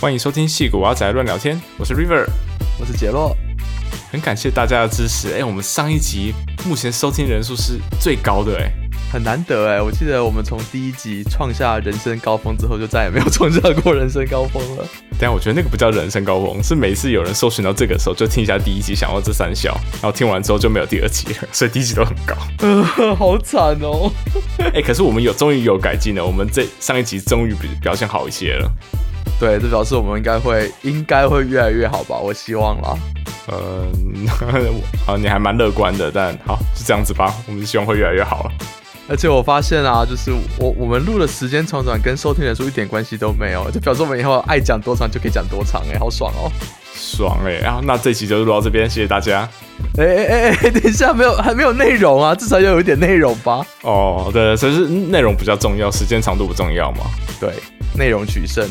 欢迎收听戏骨阿仔乱聊天，我是 River，我是杰洛，很感谢大家的支持。哎，我们上一集目前收听人数是最高的，哎，很难得哎。我记得我们从第一集创下人生高峰之后，就再也没有创下过人生高峰了。但我觉得那个不叫人生高峰，是每次有人搜寻到这个时候，就听一下第一集，想要这三笑，然后听完之后就没有第二集了，所以第一集都很高。呃，好惨哦。哎，可是我们有终于有改进了，我们这上一集终于表表现好一些了。对，这表示我们应该会应该会越来越好吧？我希望啦。嗯，好，你还蛮乐观的，但好就这样子吧。我们希望会越来越好了。而且我发现啊，就是我我们录的时间长短跟收听人数一点关系都没有，就表示我们以后爱讲多长就可以讲多长，哎，好爽哦！爽哎！然后那这期就录到这边，谢谢大家。哎哎哎哎，等一下，没有还没有内容啊，至少要有一点内容吧？哦，对，所以是内容比较重要，时间长度不重要嘛？对，内容取胜。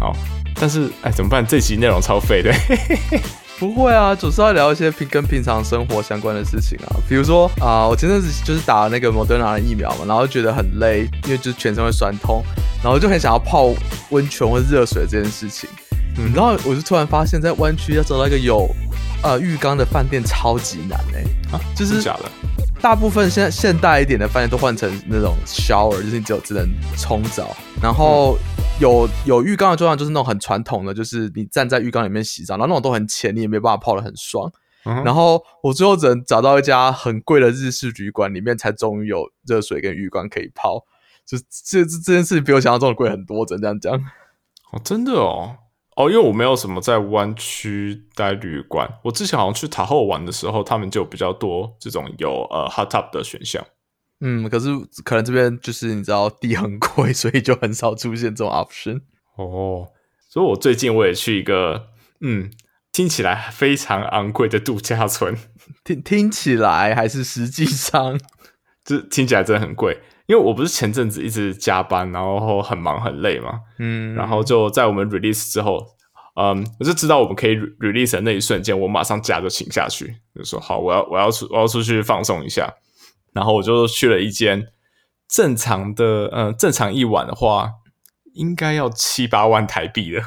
好，但是哎，怎么办？这期内容超废的。不会啊，总是要聊一些平跟平常生活相关的事情啊。比如说啊，我前阵子就是打了那个莫德纳的疫苗嘛，然后觉得很累，因为就是全身会酸痛，然后就很想要泡温泉或热水这件事情。嗯，然后我就突然发现，在湾区要找到一个有呃浴缸的饭店超级难哎，啊，就是假的。大部分现在现代一点的饭店都换成那种 shower，就是你只有只能冲澡，然后。有有浴缸的状况，就是那种很传统的，就是你站在浴缸里面洗澡，然后那种都很浅，你也没办法泡的很爽。然后我最后只能找到一家很贵的日式旅馆，里面才终于有热水跟浴缸可以泡。就这这这件事情比我想象中的贵很多，只能这样讲。哦，真的哦，哦，因为我没有什么在湾区待旅馆，我之前好像去塔后玩的时候，他们就比较多这种有呃 hot tub 的选项。嗯，可是可能这边就是你知道地很贵，所以就很少出现这种 option。哦，所以我最近我也去一个，嗯，听起来非常昂贵的度假村。听听起来还是实际上，这听起来真的很贵。因为我不是前阵子一直加班，然后很忙很累嘛，嗯，然后就在我们 release 之后，嗯，我就知道我们可以 release 的那一瞬间，我马上假就请下去，就说好，我要我要出我要出去放松一下。然后我就去了一间正常的，嗯，正常一晚的话应该要七八万台币的，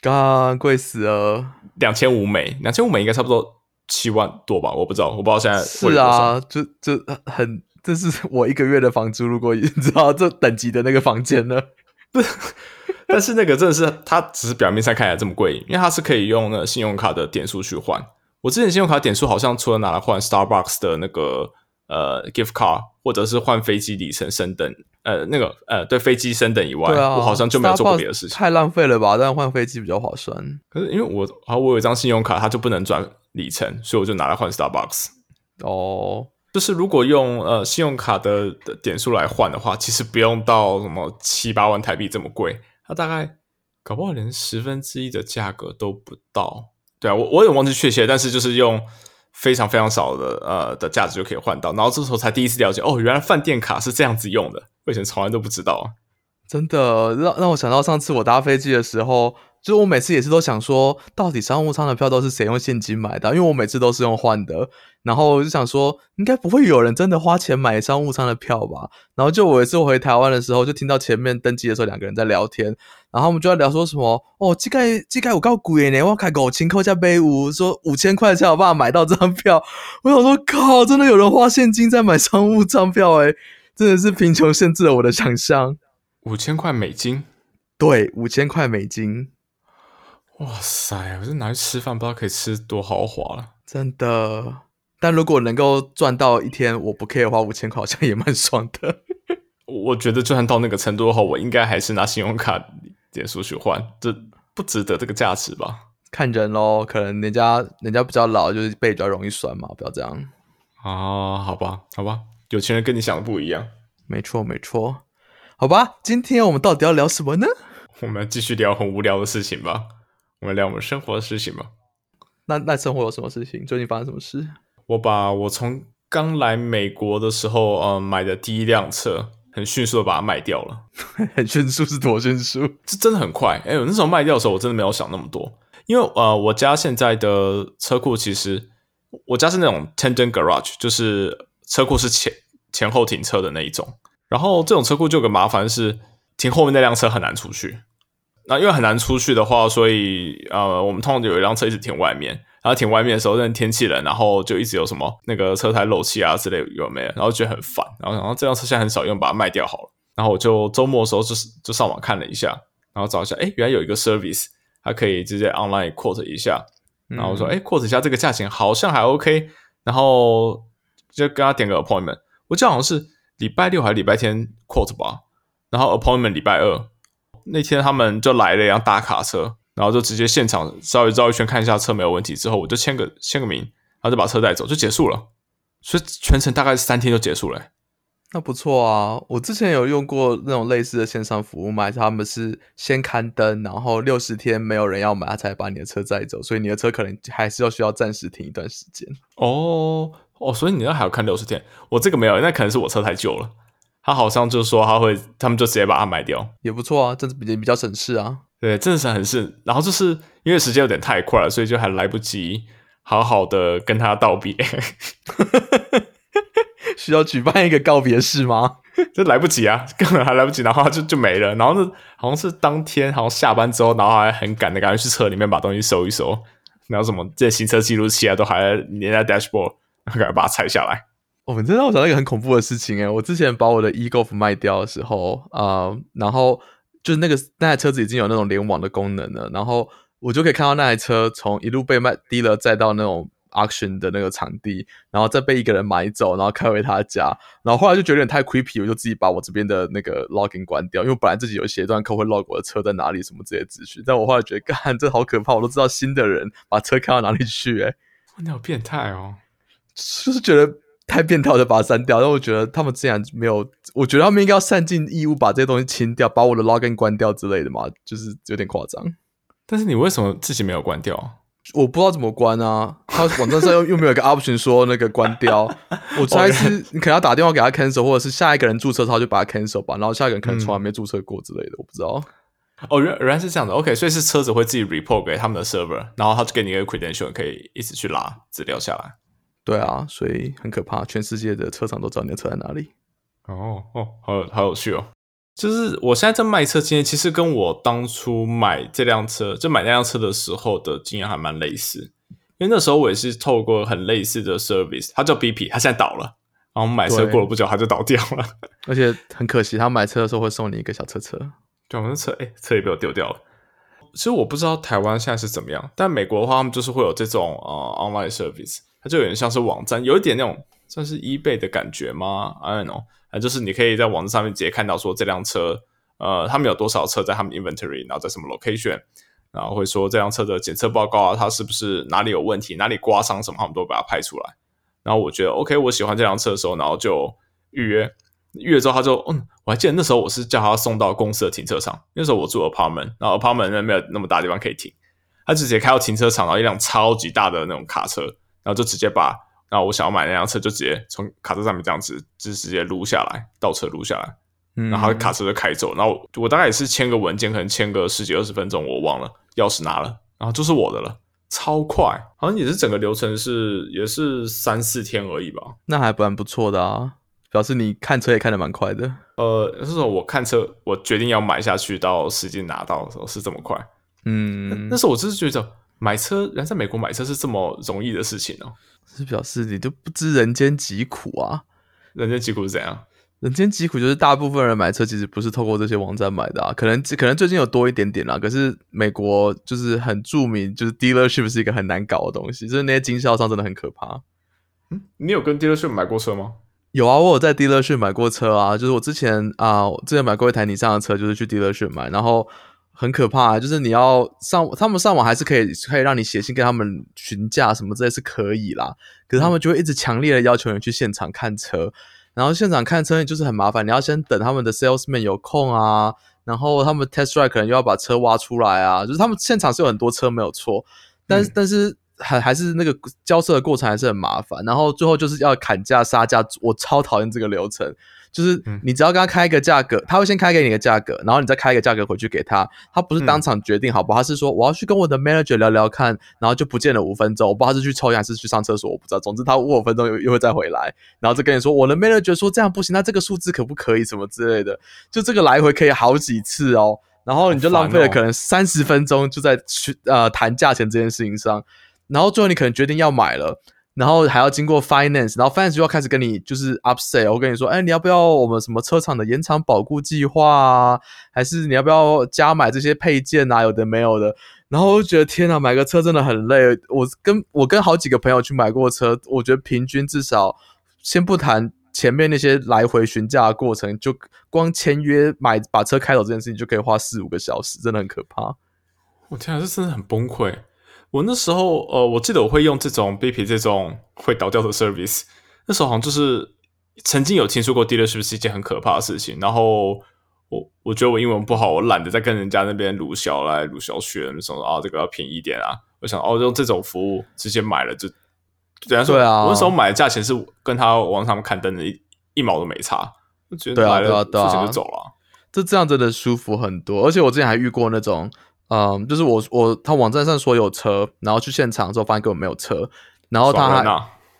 刚贵死了，两千五美，两千五美应该差不多七万多吧，我不知道，我不知道现在是啊，就就很，这是我一个月的房租，如果 你知道这等级的那个房间呢，不，但是那个真的是它只是表面上看起来这么贵，因为它是可以用那信用卡的点数去换，我之前信用卡点数好像除了拿来换 Starbucks 的那个。呃，gift card 或者是换飞机里程升等，呃，那个呃，对飞机升等以外，我好像就没有做过别的事情。太浪费了吧？但换飞机比较划算。可是因为我啊，我有一张信用卡，它就不能转里程，所以我就拿来换 Starbucks。哦，就是如果用呃信用卡的的点数来换的话，其实不用到什么七八万台币这么贵，它大概搞不好连十分之一的价格都不到。对啊，我我也忘记确切，但是就是用。非常非常少的呃的价值就可以换到，然后这时候才第一次了解哦，原来饭店卡是这样子用的，我以前从来都不知道！真的让让我想到上次我搭飞机的时候。就是我每次也是都想说，到底商务舱的票都是谁用现金买的？因为我每次都是用换的，然后我就想说，应该不会有人真的花钱买商务舱的票吧？然后就我一次回台湾的时候，就听到前面登机的时候两个人在聊天，然后我们就在聊说什么哦，这个这个我告贵呢，我开五千块加杯五，说五千块才有办法买到这张票。我想说，靠，真的有人花现金在买商务舱票？诶真的是贫穷限制了我的想象。五千块美金？对，五千块美金。哇塞！我这拿去吃饭，不知道可以吃多豪华了。真的，但如果能够赚到一天，我不 care 花五千块，好像也蛮爽的。我觉得，就算到那个程度的话，我应该还是拿信用卡点数去换，这不值得这个价值吧？看人喽，可能人家人家比较老，就是背比较容易酸嘛，不要这样。啊，好吧，好吧，有钱人跟你想的不一样。没错，没错。好吧，今天我们到底要聊什么呢？我们继续聊很无聊的事情吧。我们聊我们生活的事情吧。那那生活有什么事情？最近发生什么事？我把我从刚来美国的时候，呃，买的第一辆车，很迅速的把它卖掉了。很迅速是多迅速？是真的很快。哎，我那时候卖掉的时候，我真的没有想那么多。因为呃，我家现在的车库其实，我家是那种 tandem garage，就是车库是前前后停车的那一种。然后这种车库就有个麻烦是，停后面那辆车很难出去。那因为很难出去的话，所以呃，我们通常有一辆车一直停外面。然后停外面的时候，那天气冷，然后就一直有什么那个车胎漏气啊之类有没有？然后觉得很烦。然后然后这辆车现在很少用，把它卖掉好了。然后我就周末的时候就是就上网看了一下，然后找一下，哎，原来有一个 service，它可以直接 online quote 一下。然后我说，哎，quote 一下这个价钱好像还 OK。然后就跟他点个 appointment，我记得好像是礼拜六还是礼拜天 quote 吧。然后 appointment 礼拜二那天他们就来了一辆大卡车。然后就直接现场稍微绕一圈看一下车没有问题之后，我就签个签个名，然后就把车带走就结束了。所以全程大概三天就结束了。那不错啊！我之前有用过那种类似的线上服务嘛，他们是先刊登，然后六十天没有人要买，他才把你的车载走。所以你的车可能还是要需要暂时停一段时间。哦哦，所以你那还要看六十天？我这个没有，那可能是我车太旧了。他好像就说他会，他们就直接把它买掉，也不错啊，这是比比较省事啊。对，真的是很省，然后就是因为时间有点太快了，所以就还来不及好好的跟他道别，需要举办一个告别式吗？这来不及啊，根本还来不及，然后就就没了。然后是好像是当天，好像下班之后，然后还很赶的，赶快去车里面把东西收一收，然后什么这行车记录器啊，都还连在 dashboard，赶快把它拆下来。哦，你知道我想到一个很恐怖的事情哎，我之前把我的 e golf 卖掉的时候啊，然后。就是那个那台车子已经有那种联网的功能了，然后我就可以看到那台车从一路被卖低了，再到那种 auction 的那个场地，然后再被一个人买走，然后开回他家，然后后来就觉得有点太 creepy，我就自己把我这边的那个 login 关掉，因为本来自己有写一段扣会 log 我的车在哪里什么这些资讯，但我后来觉得干这好可怕，我都知道新的人把车开到哪里去，哎，你好变态哦，就是觉得。太变态，我就把它删掉。但我觉得他们竟然没有，我觉得他们应该要善尽义务把这些东西清掉，把我的 login 关掉之类的嘛，就是有点夸张。但是你为什么自己没有关掉？我不知道怎么关啊。他网站上又又没有一个 option 说那个关掉。我猜是你可能要打电话给他 cancel，或者是下一个人注册他就把他 cancel 吧。然后下一个人可能从来没注册过之类的，我不知道。哦，原原来是这样的。OK，所以是车子会自己 report 给他们的 server，然后他就给你一个 credential，可以一直去拉资料下来。对啊，所以很可怕，全世界的车厂都知道你的车在哪里。哦哦，好好有趣哦！就是我现在在卖车经验，其实跟我当初买这辆车，就买那辆车的时候的经验还蛮类似。因为那时候我也是透过很类似的 service，它叫 BP，它现在倒了。然后买车过了不久，它就倒掉了。而且很可惜，他买车的时候会送你一个小车车。对，我的车哎，车也被我丢掉了。其实我不知道台湾现在是怎么样，但美国的话，他们就是会有这种呃 online service。它就有点像是网站，有一点那种算是 eBay 的感觉吗？I don't know，啊，就是你可以在网站上面直接看到说这辆车，呃，他们有多少车在他们 inventory，然后在什么 location，然后会说这辆车的检测报告啊，它是不是哪里有问题，哪里刮伤什么，他们都把它拍出来。然后我觉得 OK，我喜欢这辆车的时候，然后就预约，预约之后他就，嗯，我还记得那时候我是叫他送到公司的停车场，那时候我住 apartment，然后 apartment 那没有那么大地方可以停，他直接开到停车场，然后一辆超级大的那种卡车。然后就直接把，然后我想要买那辆车，就直接从卡车上面这样子，就直接撸下来，倒车撸下来，然后卡车就开走。然后我大概也是签个文件，可能签个十几二十分钟，我忘了，钥匙拿了，然后就是我的了，超快，好像也是整个流程是也是三四天而已吧。那还蛮不错的啊，表示你看车也看得蛮快的。呃，是说我看车，我决定要买下去，到实际拿到的时候是这么快。嗯，那时候我就是觉得。买车，人在美国买车是这么容易的事情哦，是表示你都不知人间疾苦啊！人间疾苦是怎样？人间疾苦就是大部分人买车其实不是透过这些网站买的啊，可能可能最近有多一点点啦。可是美国就是很著名，就是 dealership 是一个很难搞的东西，就是那些经销商真的很可怕。嗯，你有跟 dealership 买过车吗？有啊，我有在 dealership 买过车啊，就是我之前啊，之前买过一台你上的车，就是去 dealership 买，然后。很可怕，就是你要上他们上网还是可以可以让你写信跟他们询价什么之类是可以啦，可是他们就会一直强烈的要求你去现场看车，然后现场看车就是很麻烦，你要先等他们的 salesman 有空啊，然后他们 test drive 可能又要把车挖出来啊，就是他们现场是有很多车没有错，但是但是还还是那个交车的过程还是很麻烦，然后最后就是要砍价杀价，我超讨厌这个流程。就是你只要跟他开一个价格，他会先开给你一个价格，然后你再开一个价格回去给他。他不是当场决定，好不？他是说我要去跟我的 manager 聊聊看，然后就不见了五分钟。我不知道他是去抽烟还是去上厕所，我不知道。总之他五分钟又又会再回来，然后再跟你说我的 manager 说这样不行，那这个数字可不可以什么之类的？就这个来回可以好几次哦。然后你就浪费了可能三十分钟就在去呃谈价钱这件事情上，然后最后你可能决定要买了。然后还要经过 finance，然后 finance 就要开始跟你就是 upsell。我跟你说，哎，你要不要我们什么车厂的延长保固计划啊？还是你要不要加买这些配件啊？有的没有的。然后我就觉得天呐，买个车真的很累。我跟我跟好几个朋友去买过车，我觉得平均至少先不谈前面那些来回询价的过程，就光签约买把车开走这件事情就可以花四五个小时，真的很可怕。我天啊，这真的很崩溃。我那时候，呃，我记得我会用这种 BP 这种会倒掉的 service。那时候好像就是曾经有听说过 dealership 是一件很可怕的事情。然后我我觉得我英文不好，我懒得再跟人家那边鲁小来鲁小学，那种啊这个要便宜一点啊。我想哦，用这种服务直接买了就，等下说，我那时候买的价钱是跟他网上刊登的一一毛都没差，我觉得买了付钱就走了，就这样真的舒服很多。而且我之前还遇过那种。嗯，就是我我他网站上说有车，然后去现场之后发现根本没有车，然后他还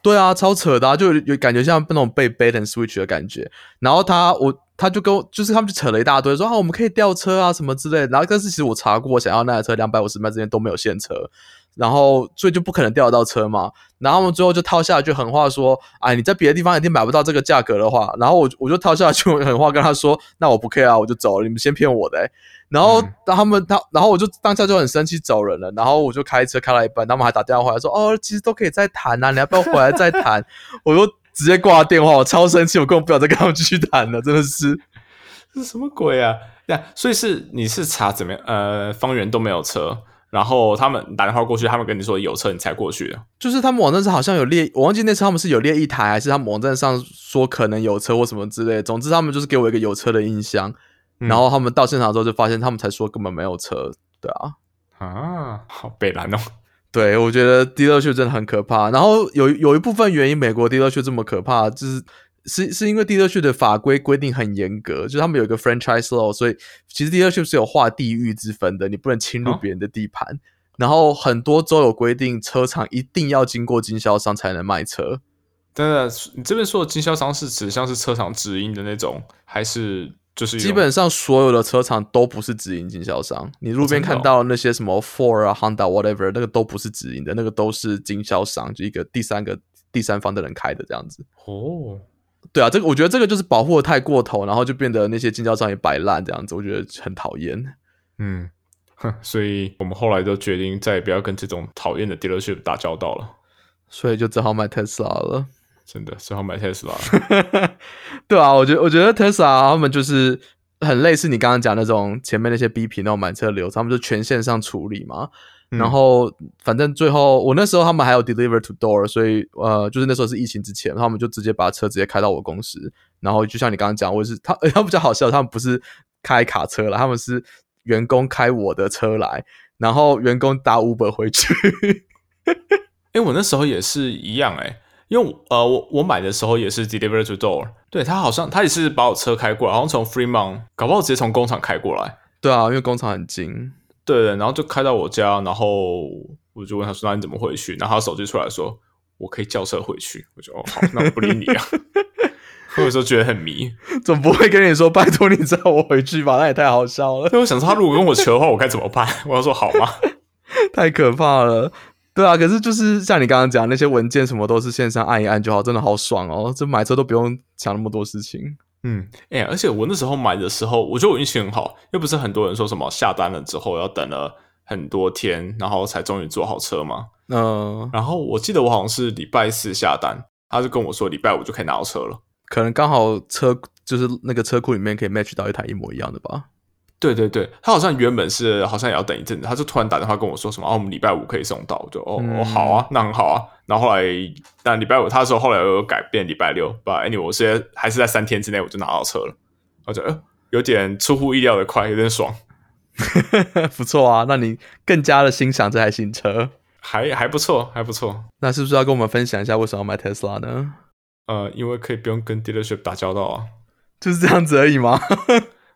对啊，超扯的，啊就有感觉像那种被 bait and switch 的感觉。然后他我他就跟我就是他们就扯了一大堆，说啊我们可以调车啊什么之类。然后但是其实我查过，我想要那台车两百五十迈之间都没有现车。然后，所以就不可能调得到车嘛。然后他们最后就套下一句狠话说：“哎，你在别的地方一定买不到这个价格的话。”然后我我就套下一句狠话跟他说：“那我不 care 啊，我就走了。你们先骗我的。”然后他们他，然后我就当下就很生气走人了。然后我就开车开了一半，他们还打电话回来说：“哦，其实都可以再谈啊，你要不要回来再谈？” 我就直接挂电话，我超生气，我根本不想再跟他们继续谈了，真的是，这是什么鬼啊？呀，所以是你是查怎么样？呃，方圆都没有车。然后他们打电话过去，他们跟你说有车，你才过去的。就是他们网站上好像有列，我忘记那车他们是有列一台，还是他们网站上说可能有车或什么之类。总之他们就是给我一个有车的印象。然后他们到现场之后就发现，他们才说根本没有车。对啊，啊，好北蓝哦。对，我觉得迪乐秀真的很可怕。然后有有一部分原因，美国迪乐秀这么可怕，就是。是是因为 dealership 的法规规定很严格，就是他们有一个 franchise law，所以其实 dealership 是有划地域之分的，你不能侵入别人的地盘。然后很多州有规定，车厂一定要经过经销商才能卖车。真的，你这边说的经销商是指像是车厂直营的那种，还是就是基本上所有的车厂都不是直营经销商？你路边看到那些什么 Ford 啊、Honda whatever，那个都不是直营的，那个都是经销商，就一个第三个第三方的人开的这样子。哦。对啊，这个我觉得这个就是保护的太过头，然后就变得那些经销商也摆烂这样子，我觉得很讨厌。嗯，哼，所以我们后来就决定再也不要跟这种讨厌的 dealership 打交道了，所以就只好买 Tesla 了。真的，只好买 Tesla。对啊，我觉得我觉得 Tesla 他们就是很类似你刚刚讲那种前面那些 B P 那种买车流，他们就全线上处理嘛。然后，反正最后我那时候他们还有 deliver to door，所以呃，就是那时候是疫情之前，他们就直接把车直接开到我公司。然后就像你刚刚讲，我是他，他比较好笑，他们不是开卡车了，他们是员工开我的车来，然后员工打 Uber 回去。哎，我那时候也是一样哎，因为呃，我我买的时候也是 deliver to door，对他好像他也是把我车开过来，好像从 Fremont，搞不好直接从工厂开过来。对啊，因为工厂很近。对然后就开到我家，然后我就问他说：“那你怎么回去？”然后他手机出来说：“我可以叫车回去。”我就哦好，那我不理你啊。我有时候觉得很迷，总不会跟你说：“拜托你载我回去吧？”那也太好笑了。所以我想说，他如果跟我求的话，我该怎么办？我要说好吗？太可怕了。对啊，可是就是像你刚刚讲那些文件什么都是线上按一按就好，真的好爽哦！这买车都不用想那么多事情。嗯，哎，而且我那时候买的时候，我觉得我运气很好，又不是很多人说什么下单了之后要等了很多天，然后才终于坐好车嘛。嗯，然后我记得我好像是礼拜四下单，他就跟我说礼拜五就可以拿到车了，可能刚好车就是那个车库里面可以 match 到一台一模一样的吧。对对对，他好像原本是好像也要等一阵子，他就突然打电话跟我说什么，哦，我们礼拜五可以送到，就哦哦好啊，那很好啊。然后后来，但礼拜五他说后来又有改变，礼拜六把 anyway，我现在还是在三天之内我就拿到车了，我觉得有点出乎意料的快，有点爽，不错啊。那你更加的欣赏这台新车，还还不错，还不错。那是不是要跟我们分享一下为什么要买特斯拉呢？呃，因为可以不用跟 dealership 打交道啊，就是这样子而已吗？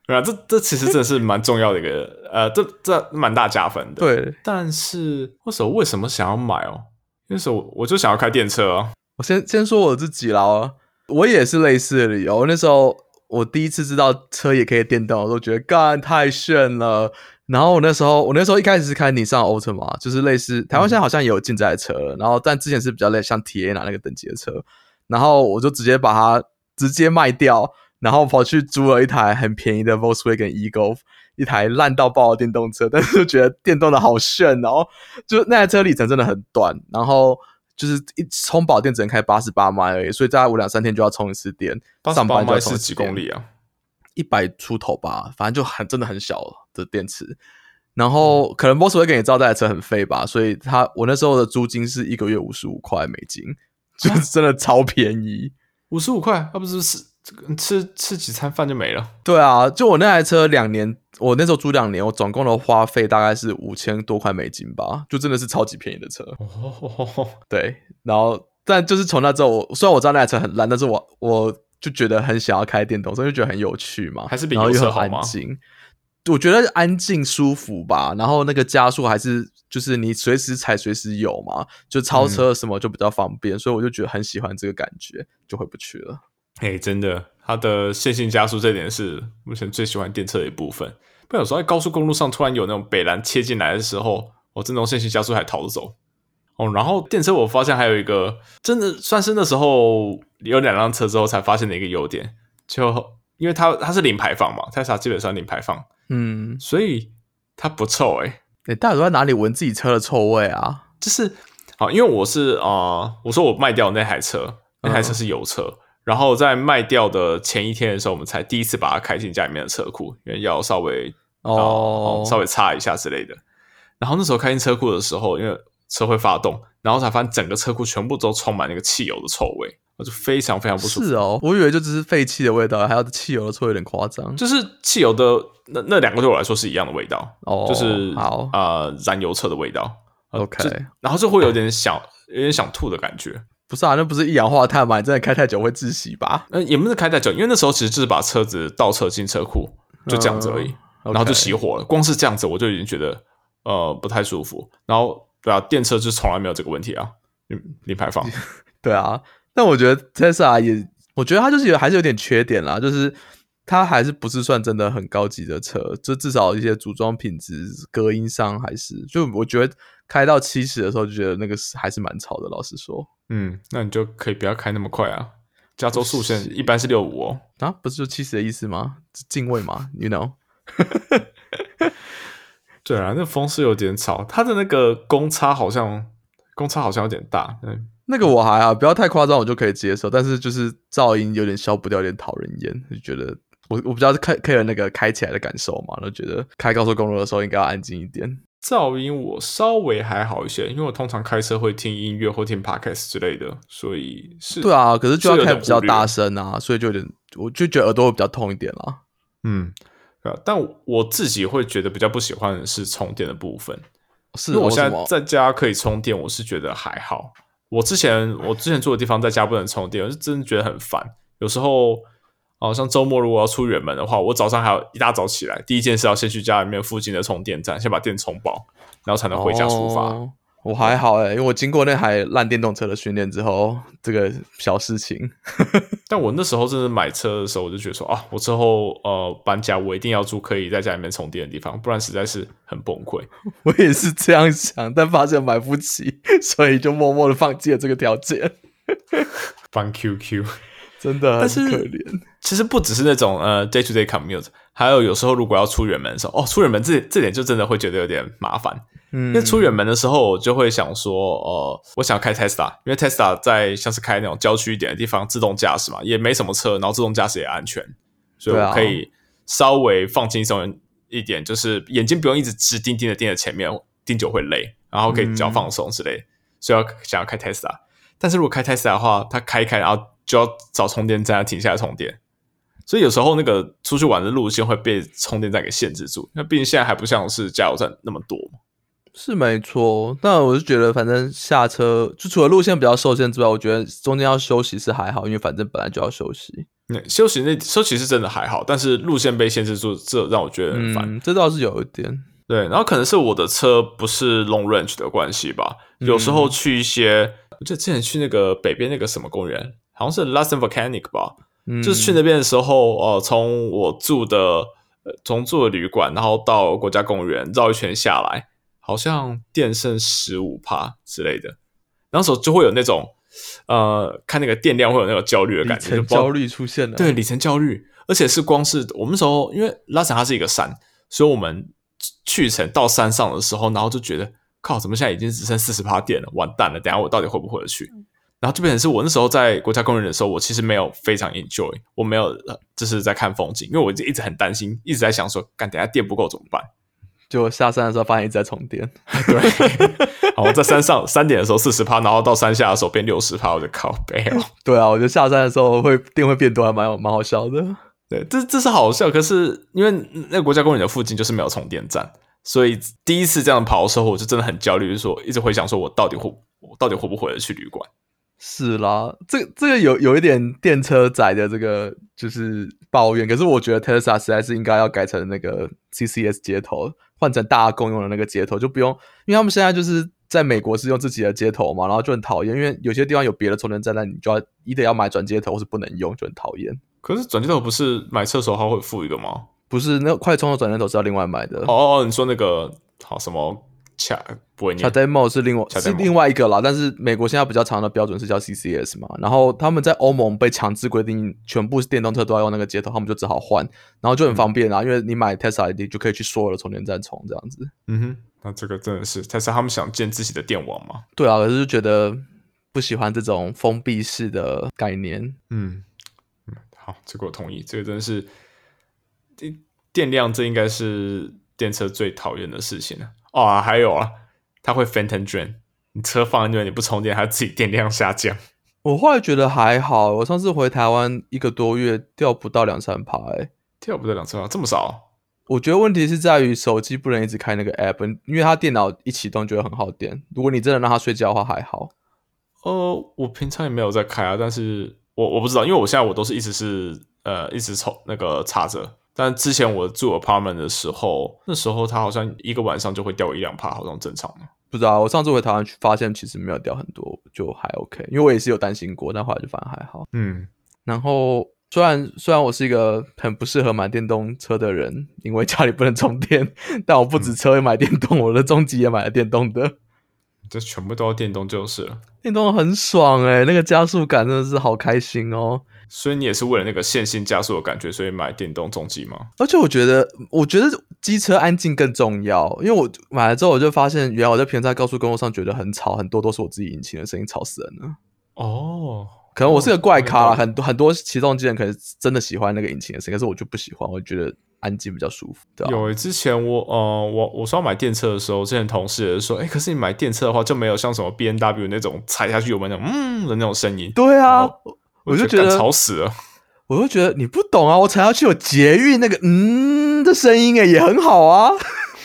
对啊，这这其实真的是蛮重要的一个，呃，这这蛮大加分的。对，但是那时候为什么想要买哦？那时候我就想要开电车。我先先说我自己啦，我也是类似的理由。那时候我第一次知道车也可以电动，我都觉得干太炫了。然后我那时候，我那时候一开始是开尼桑欧特嘛，就是类似台湾现在好像也有进在车了，然后但之前是比较类像 T A 拿那个等级的车，然后我就直接把它直接卖掉，然后跑去租了一台很便宜的 Volkswagen E-Golf，一台烂到爆的电动车，但是就觉得电动的好炫，然后就那台车里程真的很短，然后就是一充饱电只能开八十八迈而已，所以大概我两三天就要充一次电，上班就是几公里啊？一百出头吧，反正就很真的很小的电池，然后可能 Volkswagen 也知道这台车很废吧，所以他我那时候的租金是一个月五十五块美金，就是真的超便宜，五十五块，他不是吃吃吃几餐饭就没了？对啊，就我那台车两年，我那时候租两年，我总共的花费大概是五千多块美金吧，就真的是超级便宜的车。哦，对，然后但就是从那之后，我虽然我知道那台车很烂，但是我我。就觉得很想要开电动车，就觉得很有趣嘛，还是比油车好吗？我觉得安静舒服吧，然后那个加速还是就是你随时踩随时有嘛，就超车什么就比较方便，所以我就觉得很喜欢这个感觉，就回不去了。哎，真的，它的线性加速这点是目前最喜欢电车的一部分。不有时候在高速公路上突然有那种北蓝切进来的时候，我这种线性加速还逃得走。哦，然后电车我发现还有一个真的算是那时候有两辆车之后才发现的一个优点，就因为它它是零排放嘛，特斯拉基本上零排放，嗯，所以它不臭哎，你大家都在哪里闻自己车的臭味啊？就是好，因为我是啊，我说我卖掉那台车，那台车是油车，然后在卖掉的前一天的时候，我们才第一次把它开进家里面的车库，因为要稍微哦稍微擦一下之类的，然后那时候开进车库的时候，因为车会发动，然后才发现整个车库全部都充满那个汽油的臭味，我就非常非常不舒服。是哦，我以为就只是废气的味道，还有汽油的臭有点夸张。就是汽油的那那两个对我来说是一样的味道，哦，就是好啊，燃油车的味道。OK，然后就会有点想有点想吐的感觉。不是啊，那不是一氧化碳吗？你真的开太久会窒息吧？嗯，也不是开太久，因为那时候其实就是把车子倒车进车库，就这样子而已，然后就熄火了。光是这样子我就已经觉得呃不太舒服，然后。对啊，电车就从来没有这个问题啊，零零排放。对啊，但我觉得 Tesla 也，我觉得它就是有还是有点缺点啦，就是它还是不是算真的很高级的车，就至少一些组装品质、隔音上还是，就我觉得开到七十的时候就觉得那个是还是蛮吵的。老实说，嗯，那你就可以不要开那么快啊。加州速限一般是六五哦，啊，不是就七十的意思吗？敬畏嘛，You know。对啊，那风是有点吵，它的那个公差好像公差好像有点大。嗯，那个我还好，不要太夸张，我就可以接受。但是就是噪音有点消不掉，有点讨人厌，就觉得我我不知道是开开了那个开起来的感受嘛，就觉得开高速公路的时候应该要安静一点。噪音我稍微还好一些，因为我通常开车会听音乐或听 podcast 之类的，所以是。对啊，可是就要开比较大声啊，所以就有点，我就觉得耳朵会比较痛一点啦。嗯。啊但我自己会觉得比较不喜欢的是充电的部分，是因为我现在在家可以充电，我是觉得还好。我之前我之前住的地方在家不能充电，我是真的觉得很烦。有时候，哦，像周末如果要出远门的话，我早上还要一大早起来，第一件事要先去家里面附近的充电站，先把电充饱，然后才能回家出发。我还好哎，因为我经过那台烂电动车的训练之后，这个小事情。但我那时候真的买车的时候，我就觉得说啊，我之后呃搬家，我一定要住可以在家里面充电的地方，不然实在是很崩溃。我也是这样想，但发现买不起，所以就默默的放弃了这个条件。放 QQ，真的很可怜。其实不只是那种呃 day to day commute，还有有时候如果要出远门的时候，哦，出远门这这点就真的会觉得有点麻烦。嗯，因为出远门的时候，我就会想说，呃，我想要开 Tesla，因为 Tesla 在像是开那种郊区一点的地方，自动驾驶嘛，也没什么车，然后自动驾驶也安全，所以我可以稍微放轻松一点，就是眼睛不用一直直盯盯的盯着前面，盯久会累，然后可以脚放松之类，所以要想要开 Tesla。但是如果开 Tesla 的话，它开开，然后就要找充电站停下来充电，所以有时候那个出去玩的路线会被充电站给限制住，那毕竟现在还不像是加油站那么多嘛。是没错，但我是觉得，反正下车就除了路线比较受限之外，我觉得中间要休息是还好，因为反正本来就要休息。休息那休息是真的还好，但是路线被限制住，这让我觉得很烦。这倒是有一点。对，然后可能是我的车不是 long range 的关系吧，有时候去一些，我记得之前去那个北边那个什么公园，好像是 Lassen Volcanic 吧，就是去那边的时候，呃，从我住的从住的旅馆，然后到国家公园绕一圈下来，好像电剩十五帕之类的，那时候就会有那种呃，看那个电量会有那种焦虑的感觉，焦虑出现了，对，里程焦虑，而且是光是我们时候，因为拉萨它是一个山，所以我们去程到山上的时候，然后就觉得靠，怎么现在已经只剩四十趴电了，完蛋了，等下我到底回不回得去？然后就变成是我那时候在国家公园的时候，我其实没有非常 enjoy，我没有就是在看风景，因为我就一直很担心，一直在想说，干等下电不够怎么办？就下山的时候发现一直在充电，对，好我在山上三点的时候四十趴，然后到山下的时候变六十趴，我就靠背哦。对啊，我觉得下山的时候会电会变多，还蛮有蛮好笑的。对，这这是好笑，可是因为那个国家公园的附近就是没有充电站，所以第一次这样跑的时候，我就真的很焦虑，就是说一直回想说我到底会我到底会不会去旅馆。是啦，这这个有有一点电车仔的这个就是抱怨，可是我觉得 Tesla 实在是应该要改成那个 CCS 接头，换成大家共用的那个接头，就不用，因为他们现在就是在美国是用自己的接头嘛，然后就很讨厌，因为有些地方有别的充电站，那你就要一定要买转接头，或是不能用，就很讨厌。可是转接头不是买车时候他会付一个吗？不是，那快充的转接头是要另外买的。哦哦，你说那个好什么？卡不会卡 demo 是另外是另外一个啦，但是美国现在比较长的标准是叫 CCS 嘛，然后他们在欧盟被强制规定全部是电动车都要用那个接头，他们就只好换，然后就很方便啊，因为你买 Tesla ID 就可以去所有的充电站充这样子。嗯哼，那这个真的是 Tesla 他们想建自己的电网吗？对啊，可是就觉得不喜欢这种封闭式的概念。嗯嗯，好，这个我同意，这个真的是电电量，这应该是电车最讨厌的事情了。哦，还有啊，它会 phantom drain，你车放在那边你不充电，它自己电量下降。我后来觉得还好，我上次回台湾一个多月掉不到两三排，掉不到两三排这么少。我觉得问题是在于手机不能一直开那个 app，因为它电脑一启动就会很耗电。如果你真的让它睡觉的话还好。呃，我平常也没有在开啊，但是我我不知道，因为我现在我都是一直是呃一直充那个插着。但之前我住 apartment 的时候，那时候它好像一个晚上就会掉一两帕，好像正常的。不知道，我上次回台湾去发现，其实没有掉很多，就还 OK。因为我也是有担心过，但后来就反而还好。嗯，然后虽然虽然我是一个很不适合买电动车的人，因为家里不能充电，但我不止车也买电动，我的终极也买了电动的。这全部都要电动就是了，电动很爽哎，那个加速感真的是好开心哦。所以你也是为了那个线性加速的感觉，所以买电动重机吗？而且我觉得，我觉得机车安静更重要，因为我买了之后，我就发现，原来我在平在高速公路上觉得很吵，很多都是我自己引擎的声音吵死人了。哦，可能我是个怪咖，很多很多骑重机人可能真的喜欢那个引擎的声音，可是我就不喜欢，我觉得安静比较舒服。有之前我呃，我我说要买电车的时候，之前同事也是说，哎，可是你买电车的话，就没有像什么 B N W 那种踩下去有没有那种嗯的那种声音？对啊，我就觉得吵死了。我就觉得你不懂啊！我踩下去有捷运那个嗯的声音，哎，也很好啊。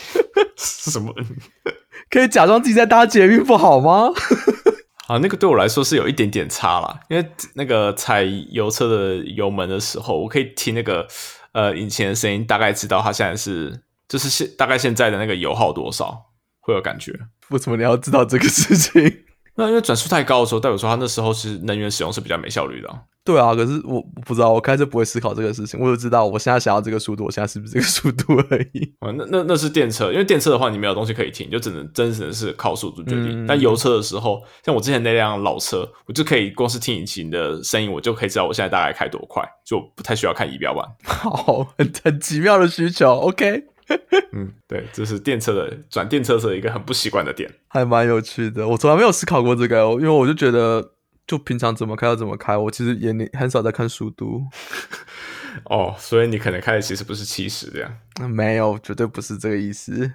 是什么？可以假装自己在搭捷运不好吗？啊，那个对我来说是有一点点差啦，因为那个踩油车的油门的时候，我可以听那个呃引擎的声音，大概知道它现在是就是现大概现在的那个油耗多少，会有感觉。为什么你要知道这个事情？那因为转速太高的时候，代表说它那时候其实能源使用是比较没效率的。对啊，可是我不知道，我开车不会思考这个事情，我就知道我现在想要这个速度，我现在是不是这个速度而已。啊，那那那是电车，因为电车的话，你没有东西可以停，就只能真实的是靠速度决定。但油车的时候，像我之前那辆老车，我就可以光是听引擎的声音，我就可以知道我现在大概开多快，就不太需要看仪表板。好，很很奇妙的需求。OK，嗯，对，这是电车的转电车的一个很不习惯的点，还蛮有趣的。我从来没有思考过这个，因为我就觉得。就平常怎么开就怎么开，我其实也很少在看速度。哦，所以你可能开的其实不是七十这样？没有，绝对不是这个意思。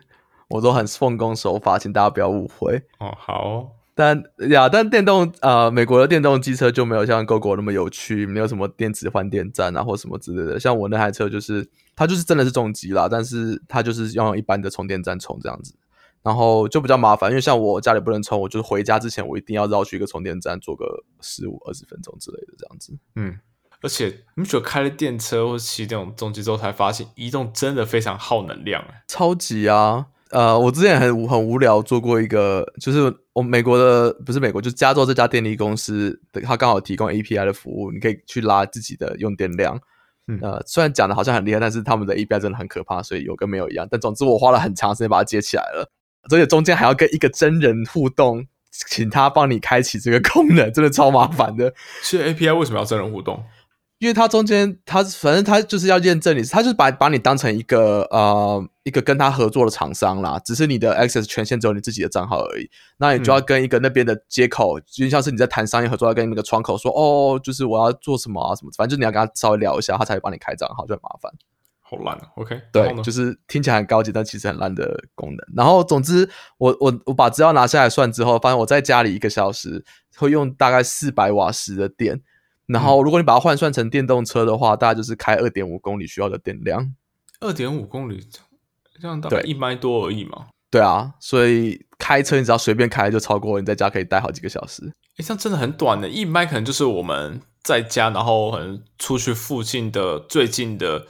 我都很奉公守法，请大家不要误会。哦，好。但呀，但电动呃，美国的电动机车就没有像 GoGo 那么有趣，没有什么电池换电站啊，或什么之类的。像我那台车就是，它就是真的是重机啦，但是它就是要用一般的充电站充这样子。然后就比较麻烦，因为像我家里不能充，我就是回家之前我一定要绕去一个充电站，做个十五二十分钟之类的这样子。嗯，而且你觉得开了电车或骑这种重机之后，才发现移动真的非常耗能量，超级啊！呃，我之前很很无聊做过一个，就是我美国的不是美国，就是加州这家电力公司，它刚好提供 API 的服务，你可以去拉自己的用电量。呃，虽然讲的好像很厉害，但是他们的 API 真的很可怕，所以有跟没有一样。但总之，我花了很长时间把它接起来了，而且中间还要跟一个真人互动，请他帮你开启这个功能，真的超麻烦的。其实 API 为什么要真人互动？因为他中间，他反正他就是要验证你，他就是把把你当成一个呃一个跟他合作的厂商啦，只是你的 access 权限只有你自己的账号而已。那你就要跟一个那边的接口，就像是你在谈商业合作，要跟那个窗口说，哦，就是我要做什么啊什么，反正就你要跟他稍微聊一下，他才会帮你开账号，就很麻烦。好烂啊！OK，对，就是听起来很高级，但其实很烂的功能。然后总之，我我我把资料拿下来算之后，发现我在家里一个小时会用大概四百瓦时的电。然后，如果你把它换算成电动车的话，大概就是开二点五公里需要的电量。二点五公里，这样大概一麦多而已嘛。对啊，所以开车你只要随便开就超过你在家可以待好几个小时。哎，这样真的很短的，一麦可能就是我们在家，然后可能出去附近的最近的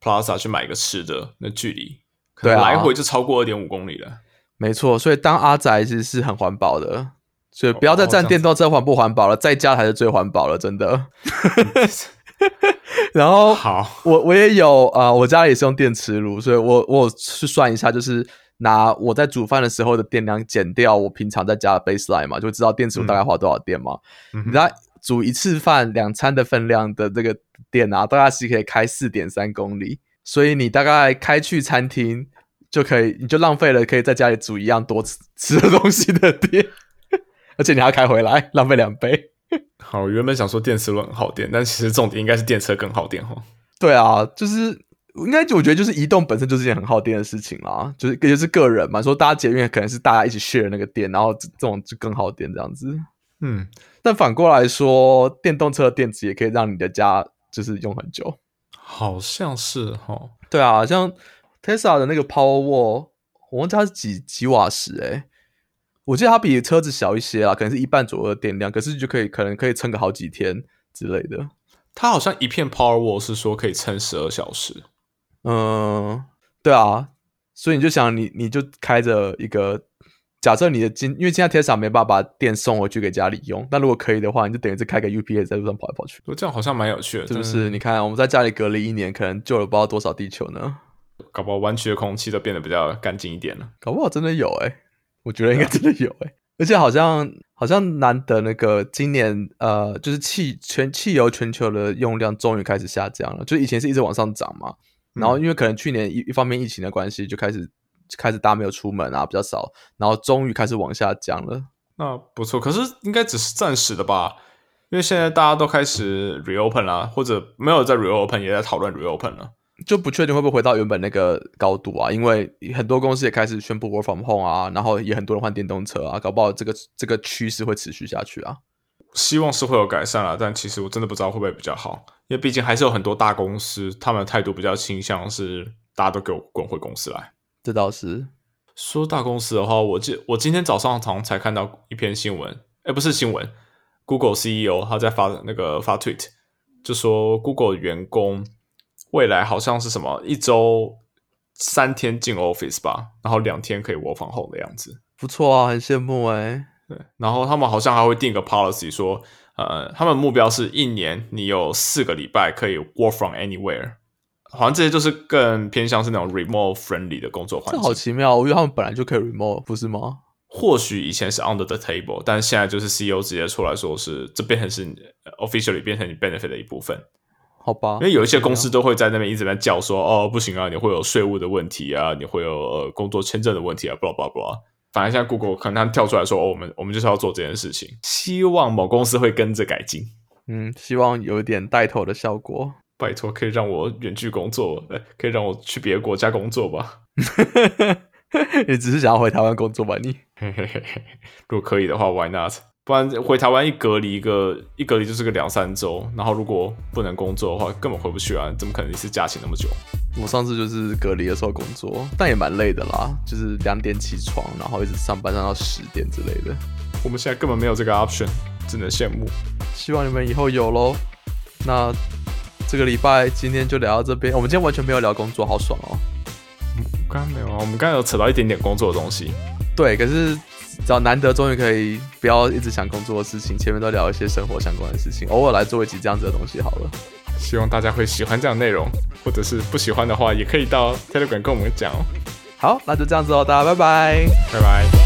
Plaza 去买一个吃的那距离，可能来回就超过二点五公里了。没错，所以当阿宅其实是很环保的。所以不要再占电动车环不环保了，在家才是最环保了，真的。然后，好，我我也有啊，我家里是用电磁炉，所以我我去算一下，就是拿我在煮饭的时候的电量减掉我平常在家的 baseline 嘛，就知道电磁炉大概花多少电嘛。你知道煮一次饭两餐的分量的这个电啊，大概是可以开四点三公里，所以你大概开去餐厅就可以，你就浪费了可以在家里煮一样多吃吃的东西的电。而且你还要开回来，浪费两杯。好，原本想说电磁炉很耗电，但其实重点应该是电车更耗电哈。对啊，就是应该我觉得就是移动本身就是件很耗电的事情啦，就是就是个人嘛，说大家捷运可能是大家一起 share 那个电，然后这种就更耗电这样子。嗯，但反过来说，电动车的电池也可以让你的家就是用很久。好像是哈。对啊，像 Tesla 的那个 Power Wall，我忘记它是几几瓦时哎。我记得它比车子小一些啊，可能是一半左右的电量，可是就可以可能可以撑个好几天之类的。它好像一片 Power Wall 是说可以撑十二小时。嗯，对啊，所以你就想你你就开着一个，假设你的今因为现在 Tesla 没办法把电送回去给家里用，那如果可以的话，你就等于是开个 UPS 在路上跑来跑去。这样好像蛮有趣的，是不是？你看我们在家里隔离一年，可能救了不知道多少地球呢？搞不好湾区的空气都变得比较干净一点了。搞不好真的有哎。我觉得应该真的有诶，而且好像好像难得那个今年呃，就是汽全汽油全球的用量终于开始下降了，就以前是一直往上涨嘛，然后因为可能去年一一方面疫情的关系，就开始开始大家没有出门啊，比较少，然后终于开始往下降了。那不错，可是应该只是暂时的吧？因为现在大家都开始 reopen 啦，或者没有在 reopen，也在讨论 reopen 了。就不确定会不会回到原本那个高度啊？因为很多公司也开始宣布 work from home 啊，然后也很多人换电动车啊，搞不好这个这个趋势会持续下去啊。希望是会有改善了，但其实我真的不知道会不会比较好，因为毕竟还是有很多大公司，他们的态度比较倾向是大家都给我滚回公司来。这倒是说大公司的话，我今我今天早上好像才看到一篇新闻，哎，不是新闻，Google CEO 他在发那个发 tweet，就说 Google 员工。未来好像是什么一周三天进 office 吧，然后两天可以 work from home 的样子，不错啊，很羡慕哎。对，然后他们好像还会定个 policy，说呃，他们目标是一年你有四个礼拜可以 work from anywhere，好像这些就是更偏向是那种 remote friendly 的工作环境。这好奇妙，我以为他们本来就可以 remote，不是吗？或许以前是 under the table，但现在就是 CEO 直接出来说是这变成是 officially 变成你 benefit 的一部分。好吧，因为有一些公司都会在那边一直在叫说，哦，不行啊，你会有税务的问题啊，你会有呃工作签证的问题啊，blah blah blah。反正现在 Google 可能他跳出来说，哦，我们我们就是要做这件事情，希望某公司会跟着改进。嗯，希望有一点带头的效果。拜托，可以让我远距工作，可以让我去别的国家工作吧？你只是想要回台湾工作吧？你，如果可以的话，Why not？不然回台湾一隔离一个一隔离就是个两三周，然后如果不能工作的话，根本回不去啊！怎么可能一次假期那么久？我上次就是隔离的时候工作，但也蛮累的啦，就是两点起床，然后一直上班上到十点之类的。我们现在根本没有这个 option，只能羡慕。希望你们以后有喽。那这个礼拜今天就聊到这边，我们今天完全没有聊工作，好爽哦。刚刚没有啊，我们刚刚有扯到一点点工作的东西。对，可是。知道难得终于可以不要一直想工作的事情，前面都聊一些生活相关的事情，偶尔来做一集这样子的东西好了。希望大家会喜欢这样内容，或者是不喜欢的话，也可以到 Telegram 跟我们讲哦。好，那就这样子哦，大家拜拜，拜拜。